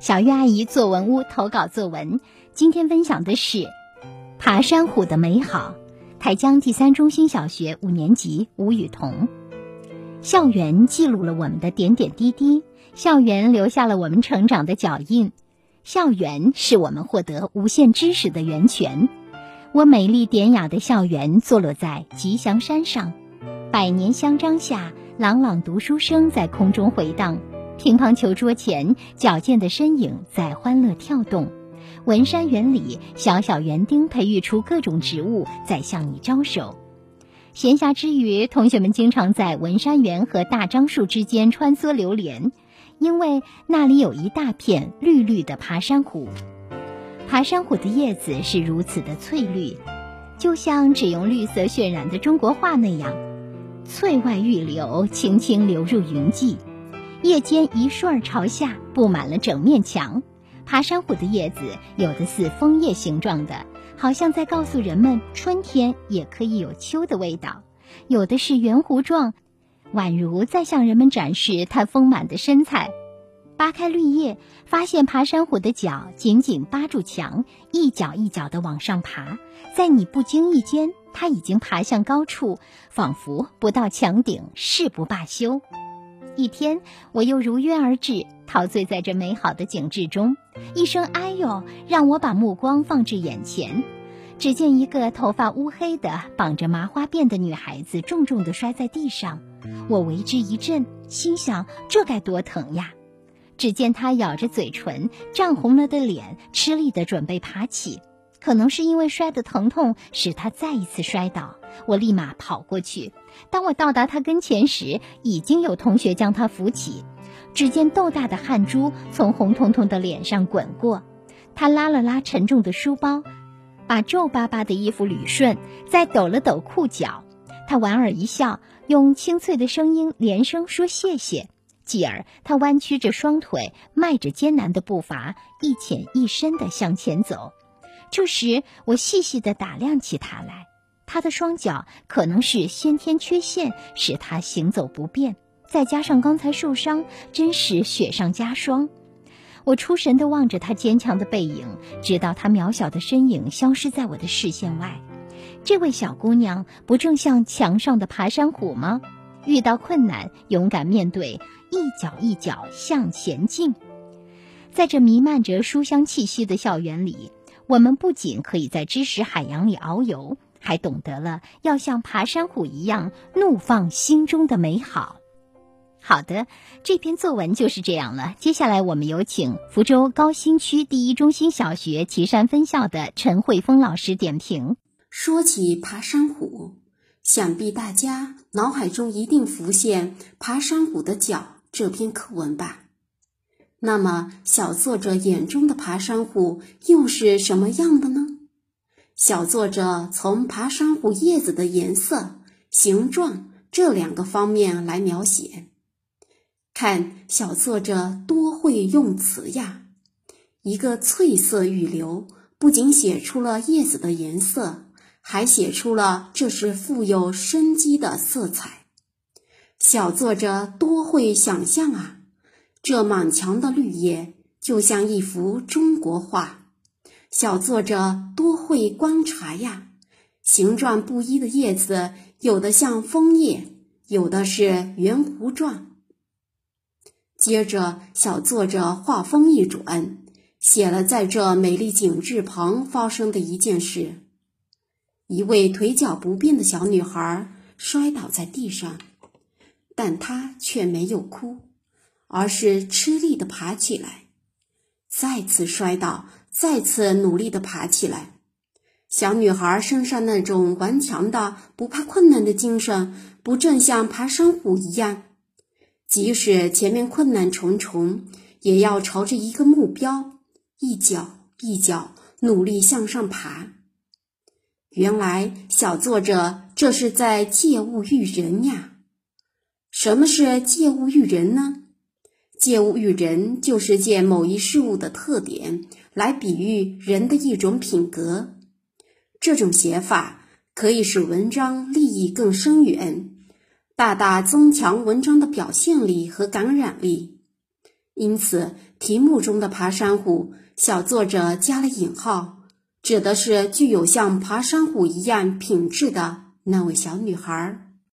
小月阿姨作文屋投稿作文，今天分享的是《爬山虎的美好》。台江第三中心小学五年级吴雨桐。校园记录了我们的点点滴滴，校园留下了我们成长的脚印，校园是我们获得无限知识的源泉。我美丽典雅的校园坐落在吉祥山上，百年香樟下，朗朗读书声在空中回荡。乒乓球桌前，矫健的身影在欢乐跳动。文山园里，小小园丁培育出各种植物在向你招手。闲暇之余，同学们经常在文山园和大樟树之间穿梭流连，因为那里有一大片绿绿的爬山虎。爬山虎的叶子是如此的翠绿，就像只用绿色渲染的中国画那样，翠外欲流，轻轻流入云际。叶尖一顺儿朝下，布满了整面墙。爬山虎的叶子有的似枫叶形状的，好像在告诉人们春天也可以有秋的味道；有的是圆弧状，宛如在向人们展示它丰满的身材。扒开绿叶，发现爬山虎的脚紧紧扒住墙，一脚一脚地往上爬。在你不经意间，它已经爬向高处，仿佛不到墙顶誓不罢休。一天，我又如约而至，陶醉在这美好的景致中。一声“哎呦”，让我把目光放至眼前。只见一个头发乌黑的、绑着麻花辫的女孩子重重地摔在地上，我为之一震，心想：这该多疼呀！只见她咬着嘴唇，涨红了的脸，吃力地准备爬起。可能是因为摔的疼痛，使他再一次摔倒。我立马跑过去。当我到达他跟前时，已经有同学将他扶起。只见豆大的汗珠从红彤彤的脸上滚过，他拉了拉沉重的书包，把皱巴巴的衣服捋顺，再抖了抖裤脚。他莞尔一笑，用清脆的声音连声说谢谢。继而，他弯曲着双腿，迈着艰难的步伐，一浅一深地向前走。这时，我细细地打量起他来。他的双脚可能是先天缺陷，使他行走不便，再加上刚才受伤，真是雪上加霜。我出神地望着他坚强的背影，直到他渺小的身影消失在我的视线外。这位小姑娘不正像墙上的爬山虎吗？遇到困难，勇敢面对，一脚一脚向前进。在这弥漫着书香气息的校园里，我们不仅可以在知识海洋里遨游。还懂得了要像爬山虎一样怒放心中的美好。好的，这篇作文就是这样了。接下来我们有请福州高新区第一中心小学岐山分校的陈慧峰老师点评。说起爬山虎，想必大家脑海中一定浮现《爬山虎的脚》这篇课文吧？那么，小作者眼中的爬山虎又是什么样的呢？小作者从爬山虎叶子的颜色、形状这两个方面来描写，看小作者多会用词呀！一个翠色欲流，不仅写出了叶子的颜色，还写出了这是富有生机的色彩。小作者多会想象啊！这满墙的绿叶就像一幅中国画。小作者多会观察呀，形状不一的叶子，有的像枫叶，有的是圆弧状。接着，小作者话锋一转，写了在这美丽景致旁发生的一件事：一位腿脚不便的小女孩摔倒在地上，但她却没有哭，而是吃力地爬起来，再次摔倒。再次努力地爬起来，小女孩身上那种顽强的、不怕困难的精神，不正像爬山虎一样，即使前面困难重重，也要朝着一个目标，一脚一脚努力向上爬。原来，小作者这是在借物喻人呀！什么是借物喻人呢？借物喻人，就是借某一事物的特点。来比喻人的一种品格，这种写法可以使文章立意更深远，大大增强文章的表现力和感染力。因此题目中的爬山虎，小作者加了引号，指的是具有像爬山虎一样品质的那位小女孩。